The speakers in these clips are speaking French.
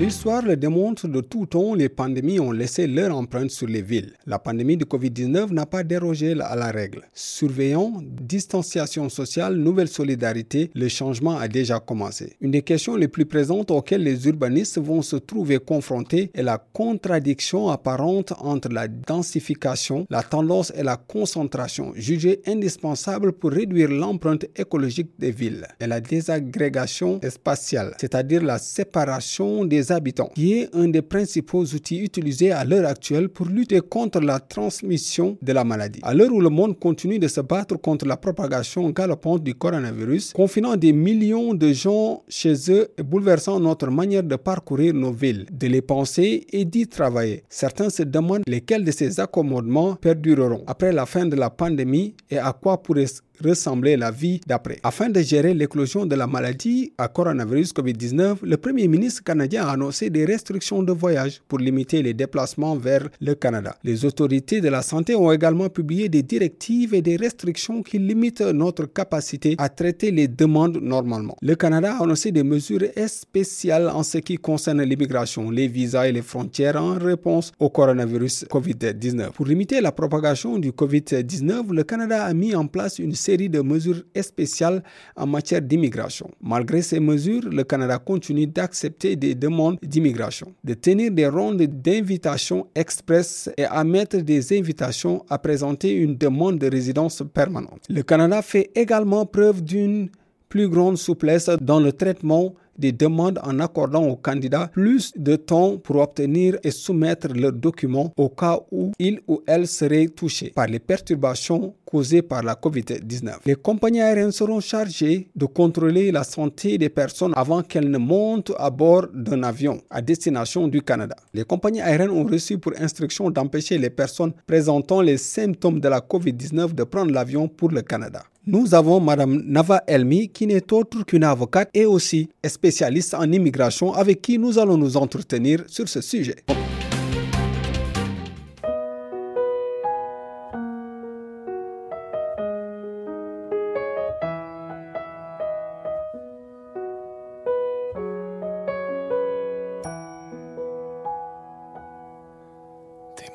L'histoire le démontre de tout temps, les pandémies ont laissé leur empreinte sur les villes. La pandémie de Covid-19 n'a pas dérogé à la règle. Surveillons, distanciation sociale, nouvelle solidarité, le changement a déjà commencé. Une des questions les plus présentes auxquelles les urbanistes vont se trouver confrontés est la contradiction apparente entre la densification, la tendance et la concentration, jugée indispensable pour réduire l'empreinte écologique des villes, et la désagrégation spatiale, c'est-à-dire la séparation des habitants, qui est un des principaux outils utilisés à l'heure actuelle pour lutter contre la transmission de la maladie. À l'heure où le monde continue de se battre contre la propagation galopante du coronavirus, confinant des millions de gens chez eux et bouleversant notre manière de parcourir nos villes, de les penser et d'y travailler. Certains se demandent lesquels de ces accommodements perdureront après la fin de la pandémie et à quoi pourrait ressembler la vie d'après. Afin de gérer l'éclosion de la maladie à coronavirus COVID-19, le Premier ministre canadien a annoncé des restrictions de voyage pour limiter les déplacements vers le Canada. Les autorités de la santé ont également publié des directives et des restrictions qui limitent notre capacité à traiter les demandes normalement. Le Canada a annoncé des mesures spéciales en ce qui concerne l'immigration, les visas et les frontières en réponse au coronavirus COVID-19. Pour limiter la propagation du COVID-19, le Canada a mis en place une série de mesures spéciales en matière d'immigration. Malgré ces mesures, le Canada continue d'accepter des demandes d'immigration, de tenir des rondes d'invitation express et à mettre des invitations à présenter une demande de résidence permanente. Le Canada fait également preuve d'une plus grande souplesse dans le traitement des demandes en accordant aux candidats plus de temps pour obtenir et soumettre leurs documents au cas où il ou elle serait touché par les perturbations causées par la COVID-19. Les compagnies aériennes seront chargées de contrôler la santé des personnes avant qu'elles ne montent à bord d'un avion à destination du Canada. Les compagnies aériennes ont reçu pour instruction d'empêcher les personnes présentant les symptômes de la COVID-19 de prendre l'avion pour le Canada. Nous avons Madame Nava Elmi, qui n'est autre qu'une avocate et aussi spécialiste en immigration, avec qui nous allons nous entretenir sur ce sujet.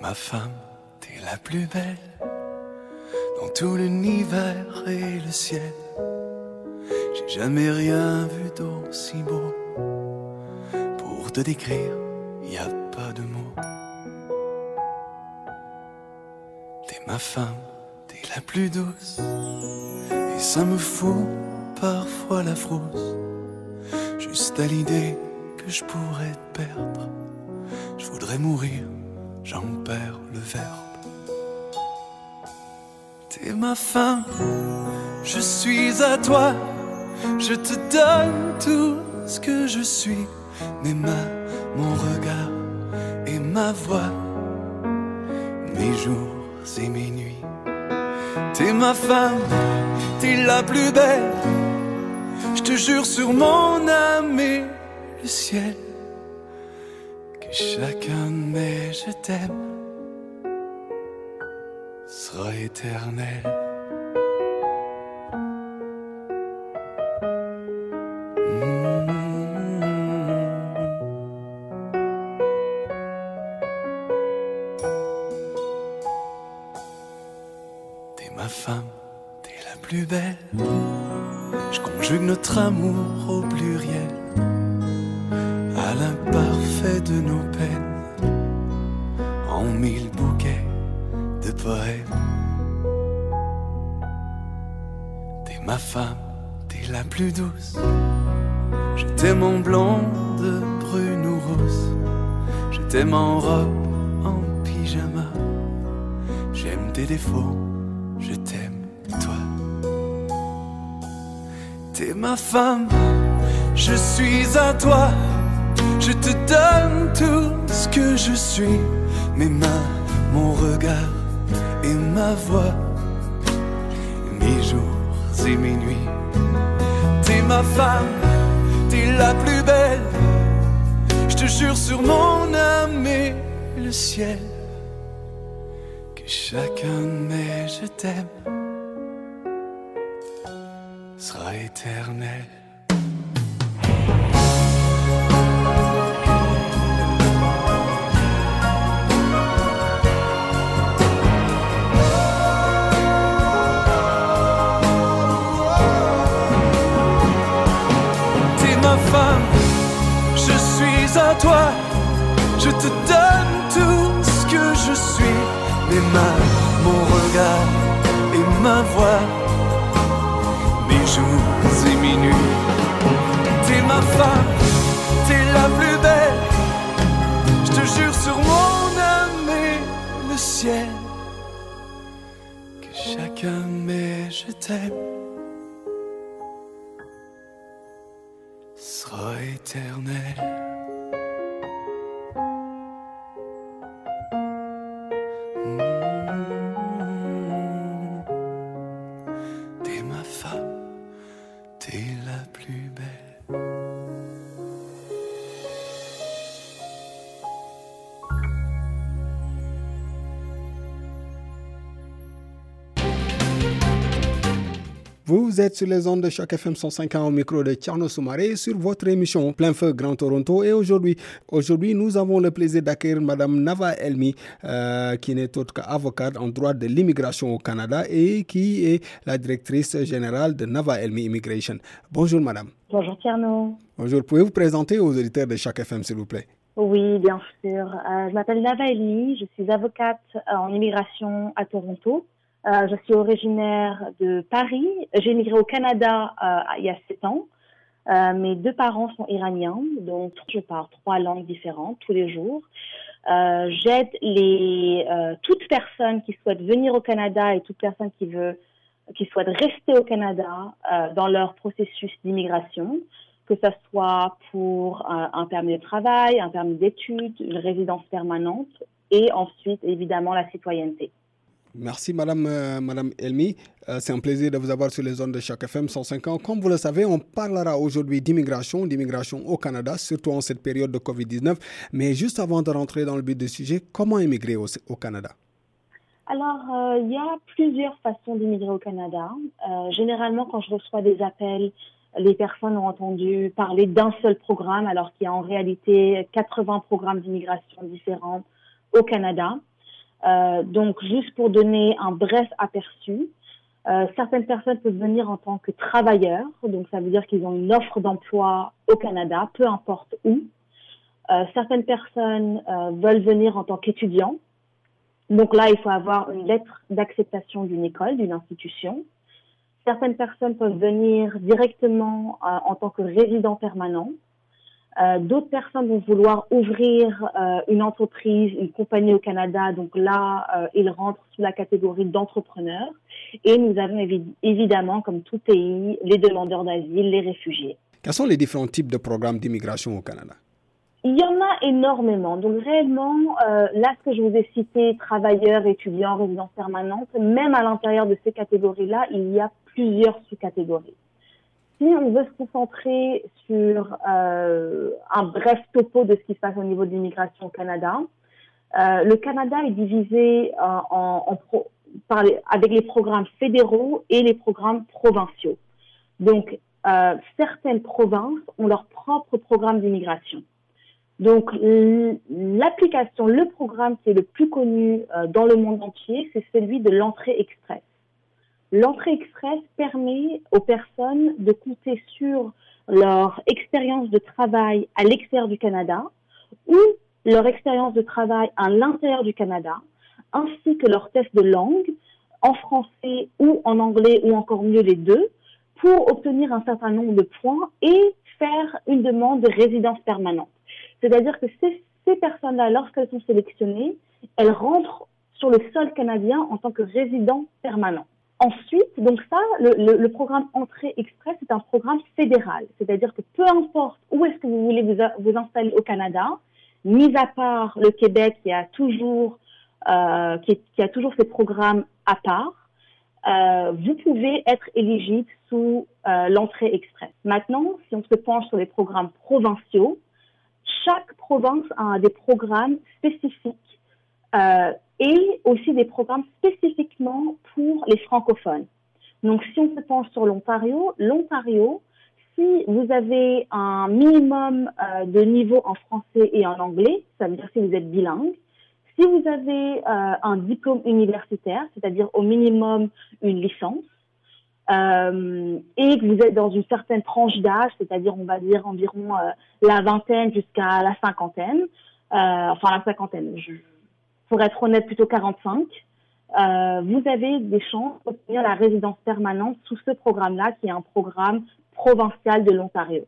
Ma femme, t'es la plus belle dans tout l'univers et le ciel. Jamais rien vu d'aussi beau. Pour te décrire, y a pas de mots. T'es ma femme, t'es la plus douce. Et ça me fout parfois la frousse. Juste à l'idée que je pourrais te perdre. Je voudrais mourir, j'en perds le verbe. T'es ma femme, je suis à toi. Je te donne tout ce que je suis. Mes mains, mon regard et ma voix. Mes jours et mes nuits. T'es ma femme, t'es la plus belle. Je te jure sur mon âme et le ciel. Que chacun de mes je t'aime sera éternel. La plus belle. Je conjugue notre amour au pluriel, à l'imparfait de nos peines, en mille bouquets de poèmes. T'es ma femme, t'es la plus douce. Je t'aime en blonde, brune ou rousse. Je t'aime en robe, en pyjama. J'aime tes défauts, T'es ma femme, je suis à toi. Je te donne tout ce que je suis. Mes mains, mon regard et ma voix. mes jours et mes nuits. T'es ma femme, t'es la plus belle. Je te jure sur mon âme et le ciel que chacun de mes je t'aime éternel. time. Vous êtes sur les ondes de chaque FM 105 au micro de Tierno Soumaré sur votre émission Plein Feu Grand Toronto. Et aujourd'hui, aujourd'hui, nous avons le plaisir d'accueillir Madame Nava Elmi, euh, qui n'est autre qu'avocate en droit de l'immigration au Canada et qui est la directrice générale de Nava Elmi Immigration. Bonjour Madame. Bonjour Tierno. Bonjour. Pouvez-vous présenter aux auditeurs de chaque FM, s'il vous plaît? Oui, bien sûr. Euh, je m'appelle Nava Elmi, je suis avocate en immigration à Toronto. Euh, je suis originaire de Paris. J'ai immigré au Canada euh, il y a sept ans. Euh, mes deux parents sont iraniens, donc je parle trois langues différentes tous les jours. Euh, J'aide les euh, toute personne qui souhaite venir au Canada et toute personne qui veut qui souhaite rester au Canada dans leur processus d'immigration, que ce soit pour un permis de travail, un permis d'études, une résidence permanente et ensuite évidemment la citoyenneté. Merci Madame, euh, Madame Elmi. Euh, c'est un plaisir de vous avoir sur les zones de chaque FM 105 ans. Comme vous le savez, on parlera aujourd'hui d'immigration, d'immigration au Canada, surtout en cette période de Covid-19. Mais juste avant de rentrer dans le but du sujet, comment immigrer au, Canada? Alors, euh, il y a plusieurs façons d'immigrer au Canada. généralement, quand je reçois des appels, les personnes ont entendu parler d'un seul programme, alors qu'il y a en réalité 80 programmes d'immigration différents au Canada. Euh, donc, juste pour donner un bref aperçu, euh, certaines personnes peuvent venir en tant que travailleurs, donc ça veut dire qu'ils ont une offre d'emploi au Canada, peu importe où. Euh, certaines personnes veulent venir en tant qu'étudiants, donc là, il faut avoir une lettre d'acceptation d'une école, d'une institution. Certaines personnes peuvent venir directement en tant que résidents permanents. Euh, d'autres personnes vont vouloir ouvrir euh, une entreprise, une compagnie au Canada. Donc là, euh, ils rentrent sous la catégorie d'entrepreneurs. Et nous avons évidemment, comme tout pays, les demandeurs d'asile, les réfugiés. Quels sont les différents types de programmes d'immigration au Canada? Il y en a énormément. Donc réellement, là, ce que je vous ai cité, travailleurs, étudiants, résidents permanentes, même à l'intérieur de ces catégories-là, il y a plusieurs sous-catégories si on veut se concentrer sur euh, un bref topo de ce qui se passe au niveau de l'immigration au Canada, euh, le Canada est divisé euh, en, en pro, par les, avec les programmes fédéraux et les programmes provinciaux. Donc, euh, certaines provinces ont leur propre programme d'immigration. Donc, l'application, le programme qui est le plus connu euh, dans le monde entier, c'est celui de l'entrée express. L'entrée express permet aux personnes de compter sur leur expérience de travail à l'extérieur du Canada ou leur expérience de travail à l'intérieur du Canada, ainsi que leur test de langue en français ou en anglais ou encore mieux les deux, pour obtenir un certain nombre de points et faire une demande de résidence permanente. C'est-à-dire que ces, personnes-là, lorsqu'elles sont sélectionnées, elles rentrent sur le sol canadien en tant que résidents permanents. Ensuite, donc ça, le, le, programme Entrée Express est un programme fédéral, c'est-à-dire que peu importe où est-ce que vous voulez vous, vous, installer au Canada, mis à part le Québec qui a toujours, euh, qui, qui, a toujours ses programmes à part, vous pouvez être éligible sous l'entrée express. Maintenant, si on se penche sur les programmes provinciaux, chaque province a des programmes spécifiques et aussi des programmes spécifiquement pour les francophones. Donc, si on se penche sur l'Ontario, l'Ontario, si vous avez un minimum euh, de niveau en français et en anglais, ça veut dire si vous êtes bilingue, si vous avez euh, un diplôme universitaire, c'est-à-dire au minimum une licence, euh, et que vous êtes dans une certaine tranche d'âge, c'est-à-dire on va dire environ la vingtaine jusqu'à la cinquantaine, enfin la cinquantaine, je, pour être honnête plutôt 45, vous avez des chances d'obtenir la résidence permanente sous ce programme-là, qui est un programme provincial de l'Ontario.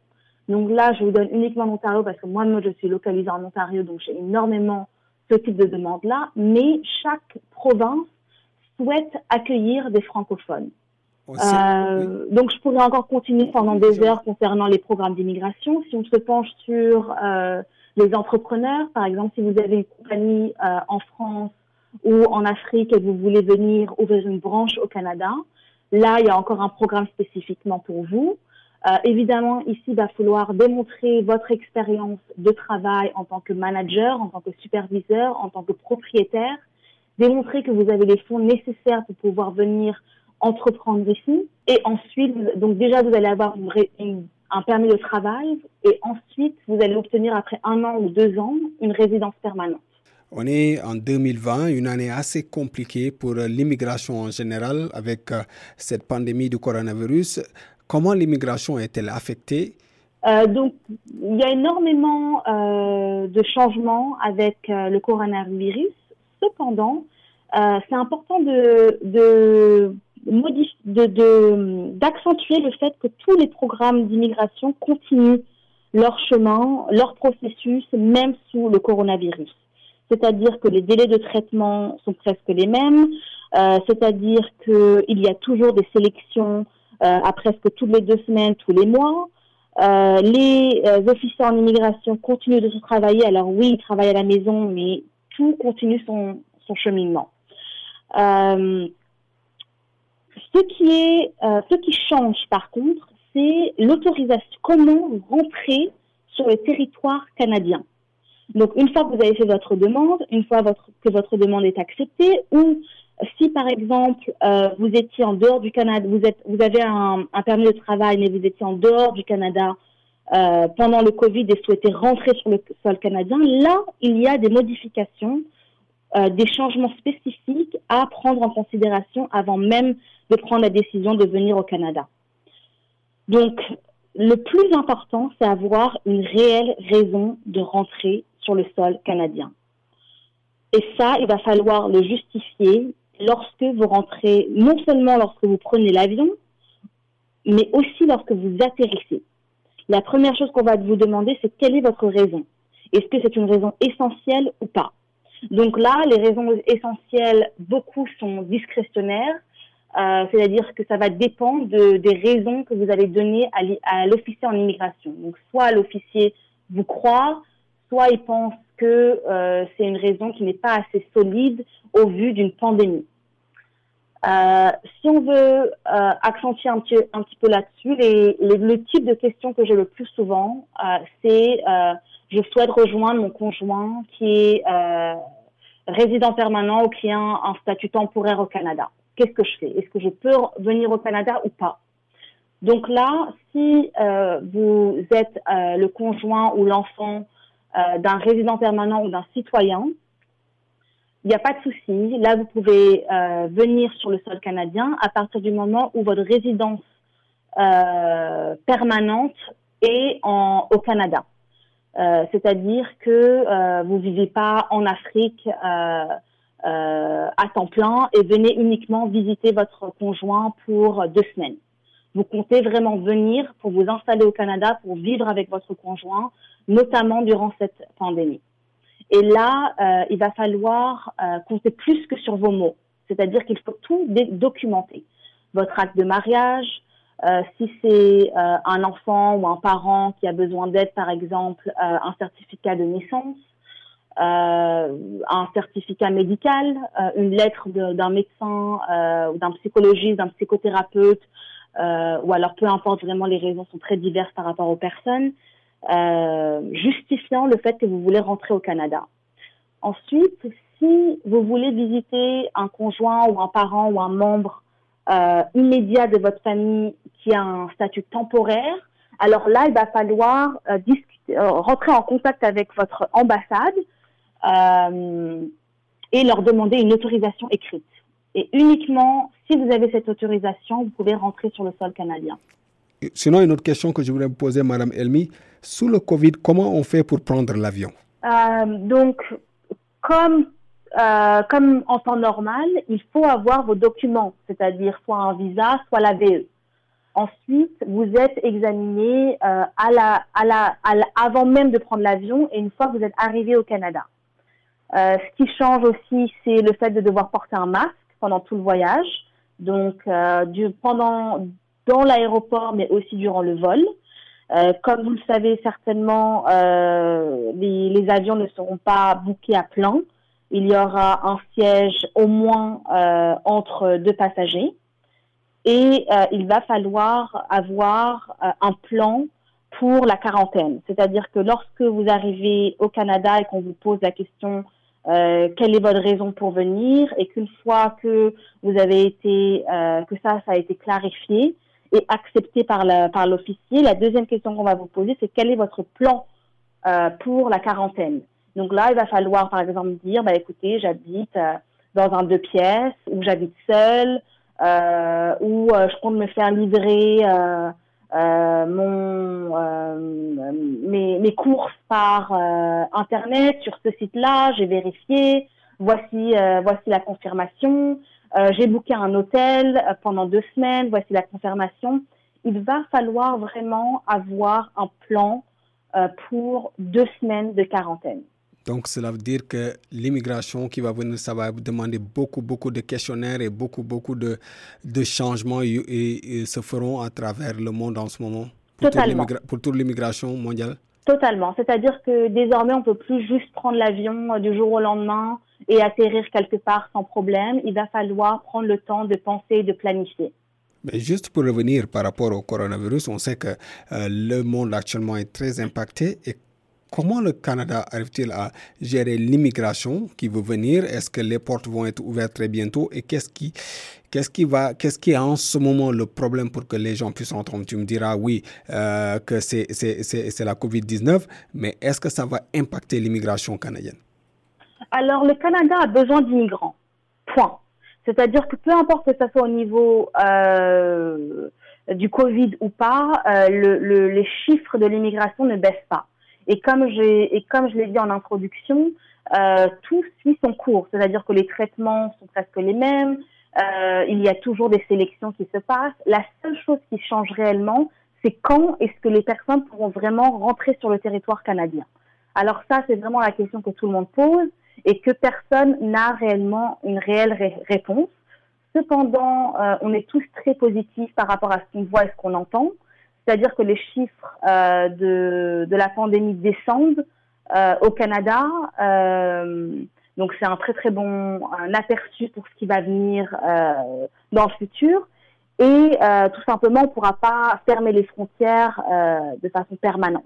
Donc là, je vous donne uniquement l'Ontario parce que moi, moi, je suis localisée en Ontario, donc j'ai énormément ce type de demande-là. Mais chaque province souhaite accueillir des francophones. Euh, donc, je pourrais encore continuer pendant des heures concernant les programmes d'immigration. Si on se penche sur euh, les entrepreneurs, par exemple, si vous avez une compagnie euh, en France ou en Afrique et vous voulez venir ouvrir une branche au Canada, là, il y a encore un programme spécifiquement pour vous. Euh, évidemment, ici, il va falloir démontrer votre expérience de travail en tant que manager, en tant que superviseur, en tant que propriétaire, démontrer que vous avez les fonds nécessaires pour pouvoir venir entreprendre ici. Et ensuite, donc déjà, vous allez avoir un permis de travail et ensuite, vous allez obtenir après un an ou deux ans une résidence permanente. On est en 2020, une année assez compliquée pour l'immigration en général avec euh, cette pandémie du coronavirus. Comment l'immigration est-elle affectée? Euh, donc, il y a énormément euh, de changements avec euh, le coronavirus. Cependant, c'est important de, de, d'accentuer le fait que tous les programmes d'immigration continuent leur chemin, leur processus, même sous le coronavirus. C'est-à-dire que les délais de traitement sont presque les mêmes, c'est-à-dire qu'il y a toujours des sélections euh, à presque toutes les deux semaines, tous les mois. Euh, les euh, officiers en immigration continuent de se travailler. Alors oui, ils travaillent à la maison, mais tout continue son, son cheminement. Ce qui est, ce qui change par contre, c'est l'autorisation. Comment rentrer sur le territoire canadien. Donc, une fois que vous avez fait votre demande, une fois que votre demande est acceptée, ou si par exemple euh, vous étiez en dehors du Canada, vous êtes, vous avez un, permis de travail, mais vous étiez en dehors du Canada euh, pendant le Covid et souhaitez rentrer sur le sol canadien, là il y a des modifications, euh, des changements spécifiques à prendre en considération avant même de prendre la décision de venir au Canada. Donc le plus important, c'est avoir une réelle raison de rentrer sur le sol canadien. Et ça, il va falloir le justifier lorsque vous rentrez, non seulement lorsque vous prenez l'avion, mais aussi lorsque vous atterrissez. La première chose qu'on va vous demander, c'est quelle est votre raison? Est-ce que c'est une raison essentielle ou pas? Donc là, les raisons essentielles, beaucoup sont discrétionnaires, euh, c'est-à-dire que ça va dépendre des raisons que vous allez donner à l'officier en immigration. Donc soit l'officier vous croit, soit il pense que euh, c'est une raison qui n'est pas assez solide au vu d'une pandémie. Euh, si on veut accentuer un petit, peu là-dessus, le type de questions que j'ai le plus souvent, c'est je souhaite rejoindre mon conjoint qui est euh, résident permanent ou qui a un, statut temporaire au Canada. Qu'est-ce que je fais? Est-ce que je peux venir au Canada ou pas? Donc là, si vous êtes le conjoint ou l'enfant d'un résident permanent ou d'un citoyen, il n'y a pas de souci. Là, vous pouvez euh, venir sur le sol canadien à partir du moment où votre résidence euh, permanente est au Canada. Euh, c'est-à-dire que vous vivez pas en Afrique à temps plein et venez uniquement visiter votre conjoint pour deux semaines. Vous comptez vraiment venir pour vous installer au Canada, pour vivre avec votre conjoint, notamment durant cette pandémie. Et là, euh, il va falloir euh, compter plus que sur vos mots. C'est-à-dire qu'il faut tout documenter. Votre acte de mariage, euh, si c'est euh, un enfant ou un parent qui a besoin d'aide, par exemple, euh, un certificat de naissance, un certificat médical, une lettre d'un médecin ou d'un psychologiste, d'un psychothérapeute, ou alors peu importe vraiment les raisons sont très diverses par rapport aux personnes, justifiant le fait que vous voulez rentrer au Canada. Ensuite, si vous voulez visiter un conjoint ou un parent ou un membre euh, immédiat de votre famille qui a un statut temporaire, alors là, il va falloir euh, discuter, euh, rentrer en contact avec votre ambassade et leur demander une autorisation écrite. Et uniquement si vous avez cette autorisation, vous pouvez rentrer sur le sol canadien. Sinon, une autre question que je voulais vous poser, Madame Elmi, sous le Covid, comment on fait pour prendre l'avion? Donc, comme euh, comme en temps normal, il faut avoir vos documents, c'est-à-dire soit un visa, soit la VE. Ensuite, vous êtes examiné euh, à la, à la, avant même de prendre l'avion et une fois que vous êtes arrivé au Canada. Euh, ce qui change aussi, c'est le fait de devoir porter un masque pendant tout le voyage, donc du, pendant dans l'aéroport, mais aussi durant le vol. comme vous le savez certainement, les, les, avions ne seront pas bouqués à plein il y aura un siège au moins euh, entre deux passagers et euh, il va falloir avoir euh, un plan pour la quarantaine. C'est-à-dire que lorsque vous arrivez au Canada et qu'on vous pose la question quelle est votre raison pour venir et qu'une fois que vous avez été que ça ça a été clarifié et accepté par par l'officier, la deuxième question qu'on va vous poser c'est quel est votre plan pour la quarantaine. Donc là, il va falloir, par exemple, dire, bah, écoutez, j'habite euh, dans un deux pièces, ou j'habite seule, euh, ou euh, je compte me faire livrer mon, mes, mes, courses par Internet sur ce site-là, j'ai vérifié, voici, voici la confirmation, j'ai booké un hôtel pendant deux semaines, voici la confirmation. Il va falloir vraiment avoir un plan pour deux semaines de quarantaine. Donc, cela veut dire que l'immigration qui va venir, ça va demander beaucoup, beaucoup de questionnaires et beaucoup, beaucoup de, de changements et, se feront à travers le monde en ce moment pour, Totalement. pour toute l'immigration mondiale Totalement. C'est-à-dire que désormais, on ne peut plus juste prendre l'avion euh, du jour au lendemain et atterrir quelque part sans problème. Il va falloir prendre le temps de penser et de planifier. Mais juste pour revenir par rapport au coronavirus, on sait que euh, le monde actuellement est très impacté et Comment le Canada arrive-t-il à gérer l'immigration qui veut venir? Est-ce que les portes vont être ouvertes très bientôt? Et qu'est-ce qui, qu'est-ce qui va, qu'est-ce qui est en ce moment le problème pour que les gens puissent entrer? Tu me diras oui euh, que c'est, la COVID-19, mais est-ce que ça va impacter l'immigration canadienne? Alors le Canada a besoin d'immigrants. Point. C'est-à-dire que peu importe que ce soit au niveau euh, du Covid ou pas, euh, le, les chiffres de l'immigration ne baissent pas. Et comme j'ai et comme je l'ai dit en introduction, euh, tout suit son cours, c'est-à-dire que les traitements sont presque les mêmes. Euh, il y a toujours des sélections qui se passent. La seule chose qui change réellement, c'est quand est-ce que les personnes pourront vraiment rentrer sur le territoire canadien. Alors ça, c'est vraiment la question que tout le monde pose et que personne n'a réellement une réelle réponse. Cependant, euh, on est tous très positifs par rapport à ce qu'on voit et ce qu'on entend. C'est-à-dire que les chiffres euh, de, la pandémie descendent euh, au Canada. Euh, donc c'est un très très bon aperçu pour ce qui va venir dans le futur. Et tout simplement, on ne pourra pas fermer les frontières de façon permanente.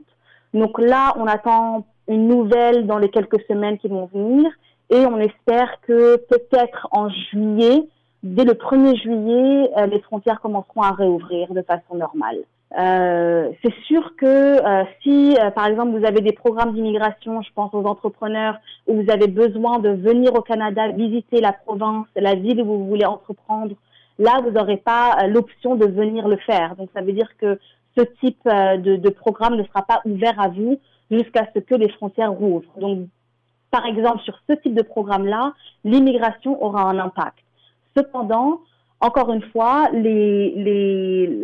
Donc là, on attend une nouvelle dans les quelques semaines qui vont venir et on espère que peut-être en juillet, dès le 1er juillet, les frontières commenceront à réouvrir de façon normale. Euh, c'est sûr que euh, si, euh, par exemple, vous avez des programmes d'immigration, je pense aux entrepreneurs, où vous avez besoin de venir au Canada, visiter la province, la ville où vous voulez entreprendre, là, vous n'aurez pas l'option de venir le faire. Donc, ça veut dire que ce type de, de, programme ne sera pas ouvert à vous jusqu'à ce que les frontières rouvrent. Donc, par exemple, sur ce type de programme-là, l'immigration aura un impact. Cependant, encore une fois, les, les,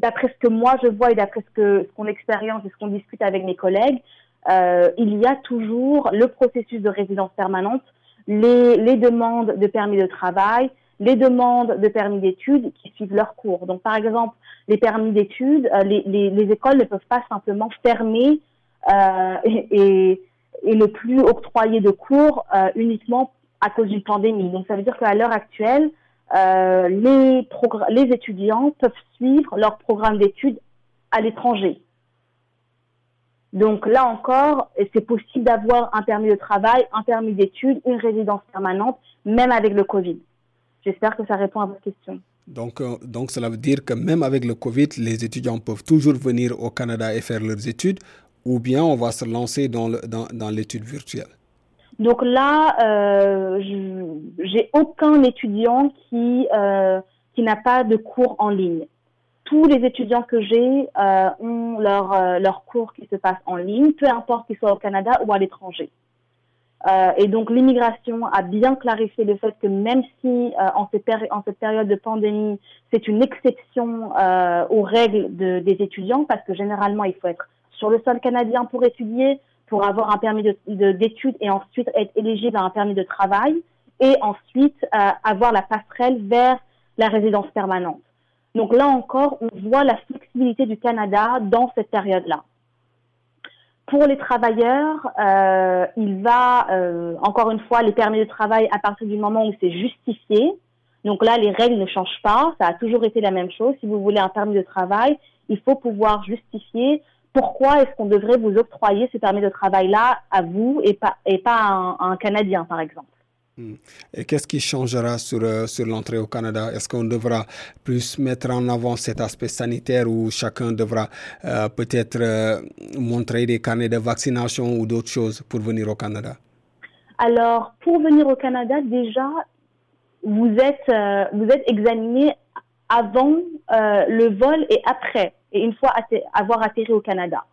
d'après ce que moi je vois et d'après ce que ce qu'on expérience et ce qu'on discute avec mes collègues, euh, il y a toujours le processus de résidence permanente, les, les demandes de permis de travail, les demandes de permis d'études qui suivent leur cours. Donc, par exemple, les permis d'études, euh, les, les, les, écoles ne peuvent pas simplement fermer euh, et, et ne plus octroyer de cours uniquement à cause d'une pandémie. Donc ça veut dire qu'à l'heure actuelle, les, les étudiants peuvent suivre leur programme d'études à l'étranger. Donc là encore, c'est possible d'avoir un permis de travail, un permis d'études, une résidence permanente, même avec le Covid. J'espère que ça répond à votre question. Donc, euh, donc cela veut dire que même avec le Covid, les étudiants peuvent toujours venir au Canada et faire leurs études, ou bien on va se lancer dans, dans, dans l'étude virtuelle. Donc là, euh, j'ai aucun étudiant qui, euh, qui n'a pas de cours en ligne tous les étudiants que j'ai euh, ont leur, euh, leur cours qui se passe en ligne, peu importe qu'ils soient au Canada ou à l'étranger. Euh, et donc l'immigration a bien clarifié le fait que même si euh, en, cette en, cette période de pandémie, c'est une exception aux règles de, des étudiants, parce que généralement il faut être sur le sol canadien pour étudier, pour avoir un permis d'études de, et ensuite être éligible à un permis de travail, et ensuite avoir la passerelle vers la résidence permanente. Donc là encore, on voit la flexibilité du Canada dans cette période-là. Pour les travailleurs, euh, il va, euh, encore une fois, les permis de travail à partir du moment où c'est justifié. Donc là, les règles ne changent pas. Ça a toujours été la même chose. Si vous voulez un permis de travail, il faut pouvoir justifier pourquoi est-ce qu'on devrait vous octroyer ce permis de travail-là à vous et pas, et pas à un Canadien, par exemple? Hmm. Et qu'est-ce qui changera sur, euh, sur l'entrée au Canada? Est-ce qu'on devra plus mettre en avant cet aspect sanitaire ou chacun devra euh, peut-être euh, montrer des carnets de vaccination ou d'autres choses pour venir au Canada? Alors, pour venir au Canada, déjà, vous êtes, vous êtes examiné avant le vol et après, et une fois avoir atterri au Canada.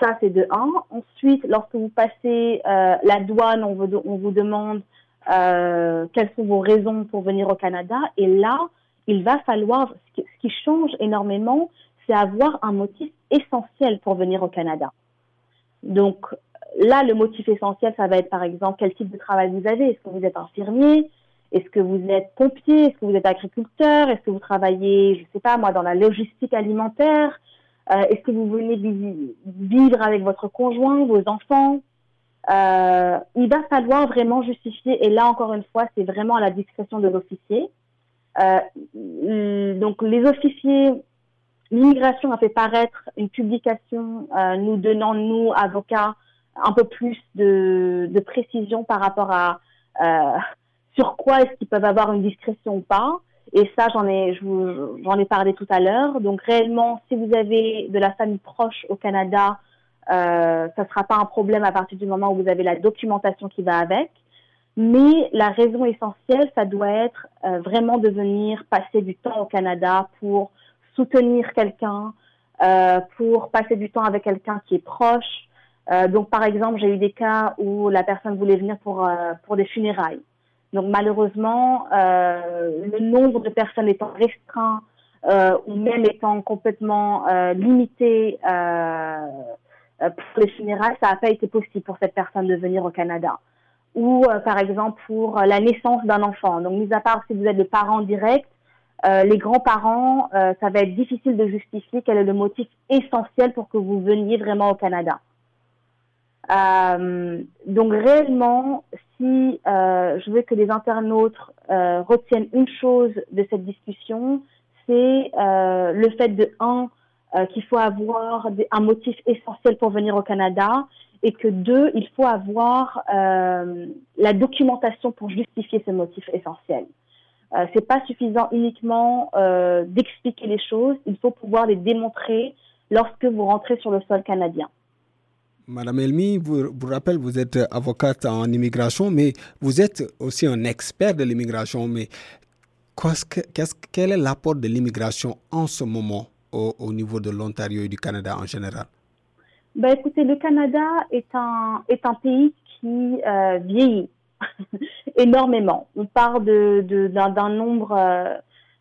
Ça, c'est de un. Ensuite, lorsque vous passez la douane, on vous, on vous demande euh, quelles sont vos raisons pour venir au Canada. Et là, il va falloir, ce qui, change énormément, c'est avoir un motif essentiel pour venir au Canada. Donc là, le motif essentiel, ça va être par exemple quel type de travail vous avez. Est-ce que vous êtes infirmier? Est-ce que vous êtes pompier? Est-ce que vous êtes agriculteur? Est-ce que vous travaillez, je ne sais pas moi, dans la logistique alimentaire? Euh, Est-ce que vous venez vivre avec votre conjoint, vos enfants? Euh, il va falloir vraiment justifier, et là encore une fois, c'est vraiment à la discrétion de l'officier. Euh, donc les officiers, l'immigration a fait paraître une publication euh, nous donnant, nous, avocats, un peu plus de, de précision par rapport à euh, sur quoi est-ce qu'ils peuvent avoir une discrétion ou pas. Et ça, j'en ai, j'en ai parlé tout à l'heure. Donc réellement, si vous avez de la famille proche au Canada, euh, ça ne sera pas un problème à partir du moment où vous avez la documentation qui va avec. Mais la raison essentielle, ça doit être euh, vraiment de venir passer du temps au Canada pour soutenir quelqu'un, euh, pour passer du temps avec quelqu'un qui est proche. Euh, donc, par exemple, j'ai eu des cas où la personne voulait venir pour, euh, pour des funérailles. Donc, malheureusement, le nombre de personnes étant restreint ou même étant complètement limité, euh, pour les funérailles, ça n'a pas été possible pour cette personne de venir au Canada. Ou euh, par exemple pour la naissance d'un enfant. Donc, mis à part si vous êtes le parent direct, euh, les grands-parents, ça va être difficile de justifier quel est le motif essentiel pour que vous veniez vraiment au Canada. donc réellement, si je veux que les internautes retiennent une chose de cette discussion, c'est le fait de un euh, qu'il faut avoir un motif essentiel pour venir au Canada et que deux, il faut avoir euh, la documentation pour justifier ce motif essentiel. Euh, c'est pas suffisant uniquement euh, d'expliquer les choses, il faut pouvoir les démontrer lorsque vous rentrez sur le sol canadien. Madame Elmi, vous, vous rappelle, vous êtes avocate en immigration, mais vous êtes aussi un expert de l'immigration. Mais quel est l'apport de l'immigration en ce moment au, niveau de l'Ontario et du Canada en général? Ben, Écoutez, le Canada est un, est un pays qui euh, vieillit énormément. On parle d'un de, d'un nombre euh,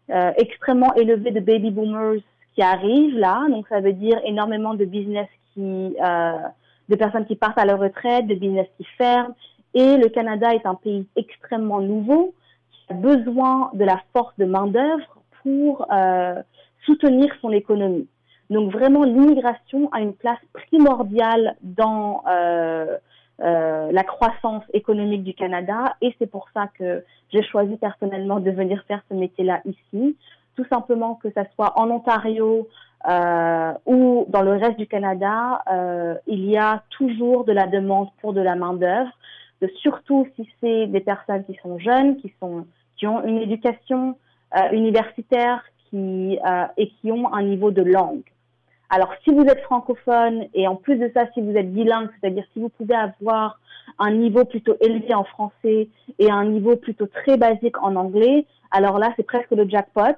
euh, extrêmement élevé de baby boomers qui arrivent là. Donc, ça veut dire énormément de business qui, de personnes qui partent à leur retraite, de business qui ferment. Et le Canada est un pays extrêmement nouveau qui a besoin de la force de main-d'œuvre pour soutenir son économie. Donc vraiment, l'immigration a une place primordiale dans, euh, la croissance économique du Canada. Et c'est pour ça que j'ai choisi personnellement de venir faire ce métier-là ici. Tout simplement que ça soit en Ontario euh, ou dans le reste du Canada, euh, il y a toujours de la demande pour de la main-d'œuvre, surtout si c'est des personnes qui sont jeunes, qui, sont, qui ont une éducation euh, universitaire qui, euh, et qui ont un niveau de langue. Alors, si vous êtes francophone et en plus de ça, si vous êtes bilingue, c'est-à-dire si vous pouvez avoir un niveau plutôt élevé en français et un niveau plutôt très basique en anglais, alors là, c'est presque le jackpot.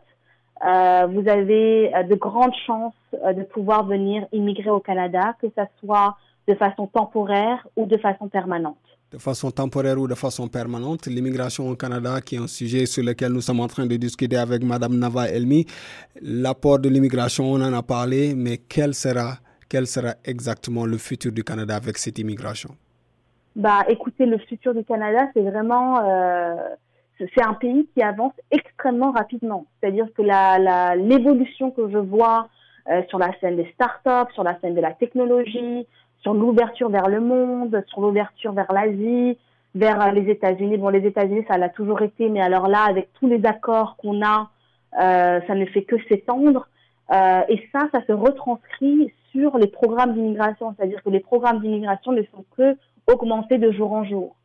Euh, vous avez euh, de grandes chances euh, de pouvoir venir immigrer au Canada, que ce soit de façon temporaire ou de façon permanente. De façon temporaire ou de façon permanente, l'immigration au Canada, qui est un sujet sur lequel nous sommes en train de discuter avec Madame Nava Elmi, l'apport de l'immigration, on en a parlé, mais quel sera, quel sera exactement le futur du Canada avec cette immigration? Bah, écoutez, le futur du Canada, c'est vraiment c'est un pays qui avance extrêmement rapidement. C'est-à-dire que l'évolution que je vois euh, sur la scène des startups, sur la scène de la technologie, sur l'ouverture vers le monde, sur l'ouverture vers l'Asie, vers euh, les États-Unis. Bon, les États-Unis, ça l'a toujours été, mais alors là, avec tous les accords qu'on a, euh, ça ne fait que s'étendre. Et ça, ça se retranscrit sur les programmes d'immigration. C'est-à-dire que les programmes d'immigration ne font que augmenter de jour en jour.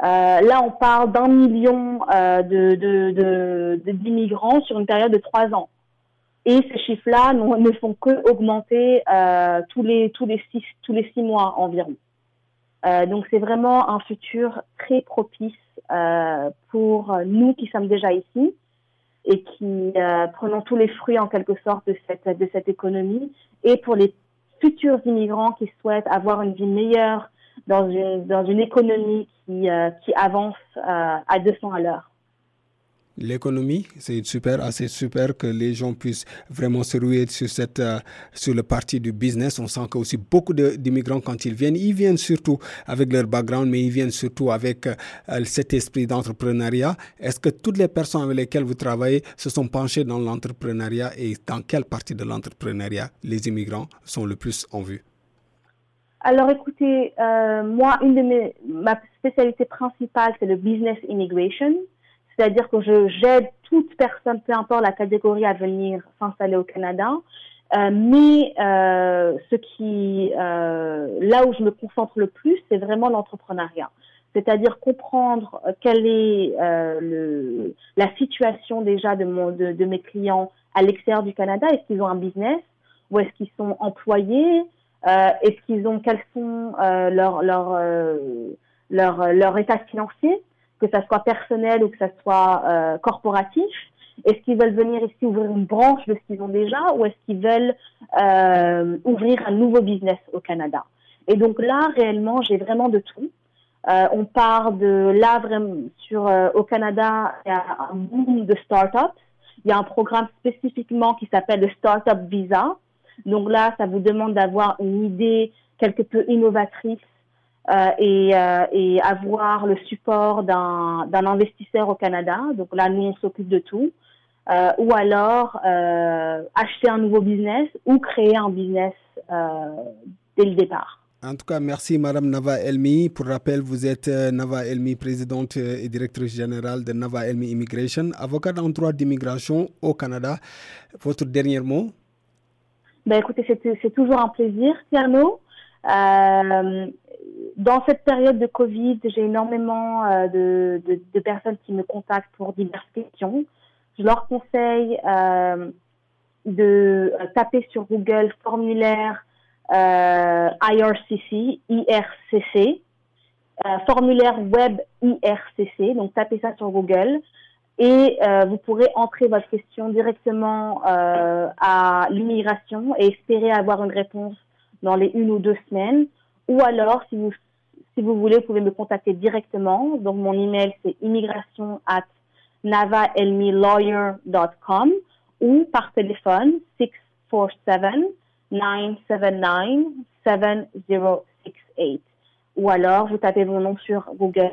Euh, là, on parle d'un million euh, de, d'immigrants sur une période de trois ans. Et ces chiffres-là ne font que augmenter euh, tous les tous les six tous les six mois environ. donc c'est vraiment un futur très propice pour nous qui sommes déjà ici et qui prenons tous les fruits en quelque sorte de cette de cette économie et pour les futurs immigrants qui souhaitent avoir une vie meilleure dans une, dans une économie qui, euh, qui avance euh, à 200 à l'heure. L'économie, c'est super, assez super que les gens puissent vraiment se ruer sur, cette, euh, sur le parti du business. On sent que aussi beaucoup d'immigrants, quand ils viennent, ils viennent surtout avec leur background, mais ils viennent surtout avec cet esprit d'entrepreneuriat. Est-ce que toutes les personnes avec lesquelles vous travaillez se sont penchées dans l'entrepreneuriat et dans quelle partie de l'entrepreneuriat les immigrants sont le plus en vue? Alors écoutez, euh, moi, une de mes, ma spécialité principale, c'est le business immigration. C'est-à-dire que je j'aide toute personne, peu importe la catégorie, à venir s'installer au Canada. Euh, mais euh, ce qui, euh, là où je me concentre le plus, c'est vraiment l'entrepreneuriat. C'est-à-dire comprendre quelle est le, la situation déjà de, mon, de, de mes clients à l'extérieur du Canada. Est-ce qu'ils ont un business ou est-ce qu'ils sont employés? Est-ce qu'ils ont quels sont euh, leur leur euh, leur leur état financier, que ça soit personnel ou que ça soit euh, corporatif? Est-ce qu'ils veulent venir ici ouvrir une branche de ce qu'ils ont déjà ou est-ce qu'ils veulent euh, ouvrir un nouveau business au Canada? Et donc là, réellement, j'ai vraiment de tout. Euh, on part de là vraiment sur au Canada, il y a un boom de startups. Il y a un programme spécifiquement qui s'appelle le Startup Visa, donc là, ça vous demande d'avoir une idée quelque peu innovatrice euh, et, euh, et, avoir le support d'un investisseur au Canada. Donc là, nous, on s'occupe de tout. Euh, ou alors acheter un nouveau business ou créer un business dès le départ. En tout cas, merci Madame Nava Elmi. Pour rappel, vous êtes Nava Elmi, présidente et directrice générale de Nava Elmi Immigration, avocate en droit d'immigration au Canada. Votre dernier mot? Ben, écoutez, c'est toujours un plaisir, Tierno. Euh, dans cette période de Covid, j'ai énormément euh, de, de, de, personnes qui me contactent pour diverses questions. Je leur conseille euh, de taper sur Google formulaire euh, IRCC, IRCC, euh, formulaire web IRCC. Donc tapez ça sur Google et euh, vous pourrez entrer votre question directement euh, à l'immigration et espérer avoir une réponse dans les une ou deux semaines. Ou alors, si vous, si vous voulez, vous pouvez me contacter directement. Donc, mon email, c'est immigration at navaelmilawyer.com ou par téléphone 647-979-7068. Ou alors, vous tapez mon nom sur Google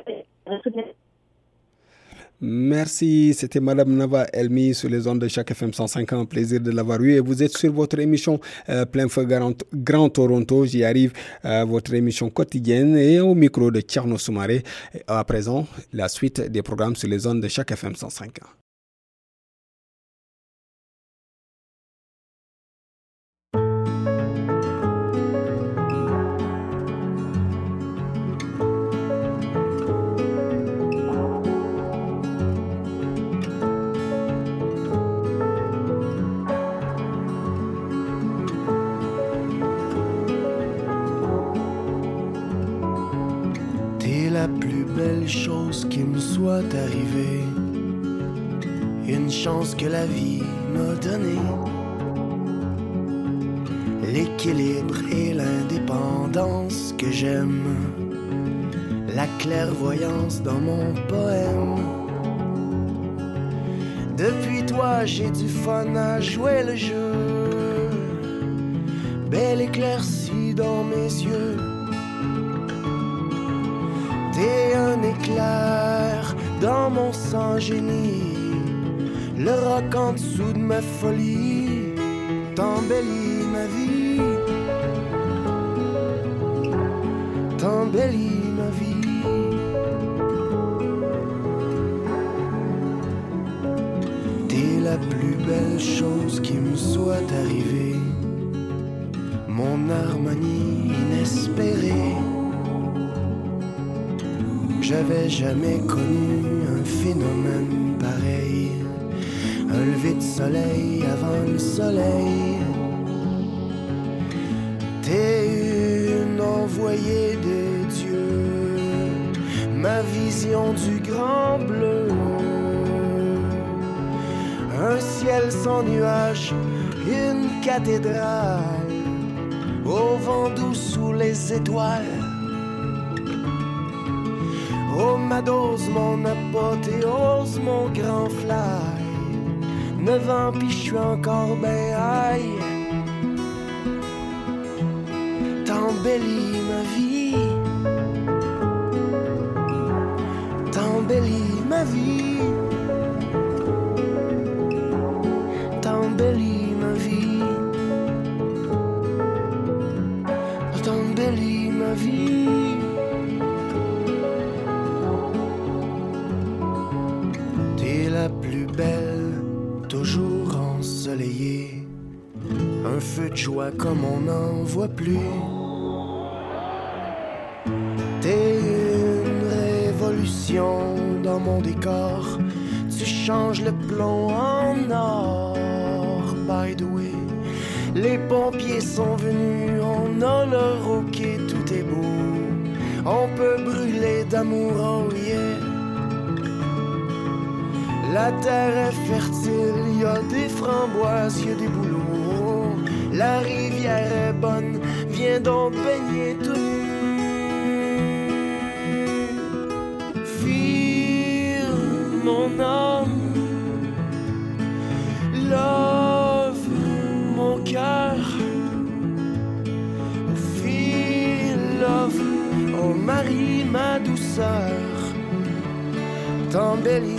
Merci, c'était Madame Nava Elmi sur les ondes de chaque FM 105 Un plaisir de l'avoir eu. Et vous êtes sur votre émission euh, Plein Feu Grand, Toronto. J'y arrive, euh, votre émission quotidienne et au micro de Tierno Soumaré. À présent, la suite des programmes sur les ondes de chaque FM 105 chose qui me soit arrivée, une chance que la vie m'a donnée. L'équilibre et l'indépendance que j'aime, la clairvoyance dans mon poème. Depuis toi, j'ai du fun à jouer le jeu, belle éclaircie dans mes yeux et un éclair dans mon sang génie. Le roc en dessous de ma folie t'embellit ma vie. T'embellit ma vie. T'es la plus belle chose qui me soit arrivée. Mon harmonie inespérée. J'avais jamais connu un phénomène pareil. Un lever de soleil avant le soleil. T'es une envoyée de Dieu, ma vision du grand bleu. Un ciel sans nuages, une cathédrale, au vent doux sous les étoiles Ma dose, mon apothéose, mon grand fly. Neuf ans pis je suis encore ben. T'embellis ma vie. T'embellis ma vie. De joie comme on n'en voit plus. T'es une révolution dans mon décor, tu changes le plomb en or, by the way. Les pompiers sont venus, on a leur tout est beau. On peut brûler d'amour, oh yeah. La terre est fertile, y a des framboises, y a des bouleaux. La rivière est bonne, viens donc baigner tout nu. Mon âme, love mon cœur. Feel love, oh Marie, ma douceur, t'embellis